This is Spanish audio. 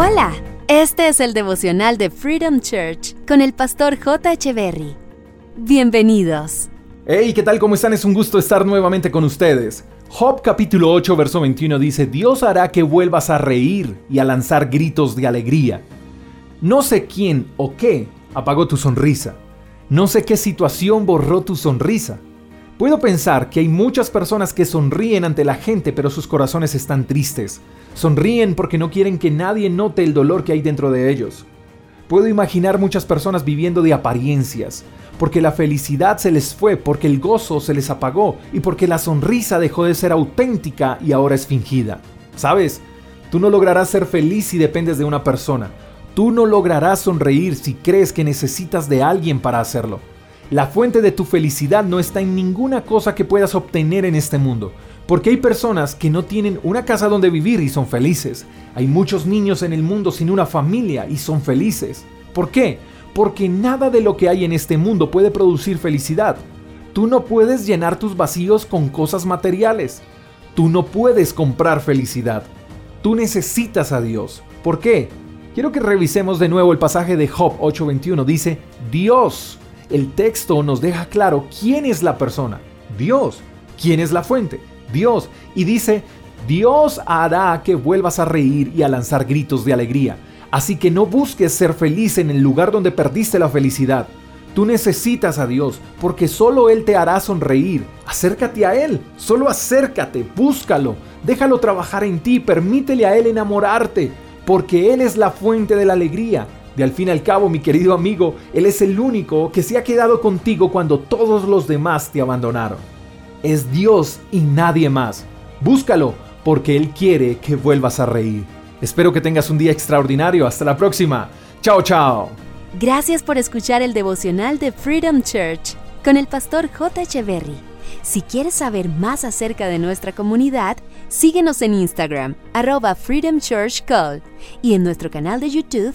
Hola, este es el devocional de Freedom Church con el pastor J. Berry. Bienvenidos. Hey, ¿qué tal? ¿Cómo están? Es un gusto estar nuevamente con ustedes. Job capítulo 8, verso 21 dice, Dios hará que vuelvas a reír y a lanzar gritos de alegría. No sé quién o qué apagó tu sonrisa. No sé qué situación borró tu sonrisa. Puedo pensar que hay muchas personas que sonríen ante la gente, pero sus corazones están tristes. Sonríen porque no quieren que nadie note el dolor que hay dentro de ellos. Puedo imaginar muchas personas viviendo de apariencias, porque la felicidad se les fue, porque el gozo se les apagó y porque la sonrisa dejó de ser auténtica y ahora es fingida. ¿Sabes? Tú no lograrás ser feliz si dependes de una persona. Tú no lograrás sonreír si crees que necesitas de alguien para hacerlo. La fuente de tu felicidad no está en ninguna cosa que puedas obtener en este mundo, porque hay personas que no tienen una casa donde vivir y son felices. Hay muchos niños en el mundo sin una familia y son felices. ¿Por qué? Porque nada de lo que hay en este mundo puede producir felicidad. Tú no puedes llenar tus vacíos con cosas materiales. Tú no puedes comprar felicidad. Tú necesitas a Dios. ¿Por qué? Quiero que revisemos de nuevo el pasaje de Job 8:21. Dice, Dios el texto nos deja claro quién es la persona, Dios. ¿Quién es la fuente? Dios. Y dice, Dios hará que vuelvas a reír y a lanzar gritos de alegría. Así que no busques ser feliz en el lugar donde perdiste la felicidad. Tú necesitas a Dios porque solo Él te hará sonreír. Acércate a Él, solo acércate, búscalo, déjalo trabajar en ti, permítele a Él enamorarte, porque Él es la fuente de la alegría. De al fin y al cabo, mi querido amigo, Él es el único que se ha quedado contigo cuando todos los demás te abandonaron. Es Dios y nadie más. Búscalo, porque Él quiere que vuelvas a reír. Espero que tengas un día extraordinario. Hasta la próxima. Chao, chao. Gracias por escuchar el devocional de Freedom Church con el pastor J. Echeverry. Si quieres saber más acerca de nuestra comunidad, síguenos en Instagram, arroba Freedom Church Call, y en nuestro canal de YouTube,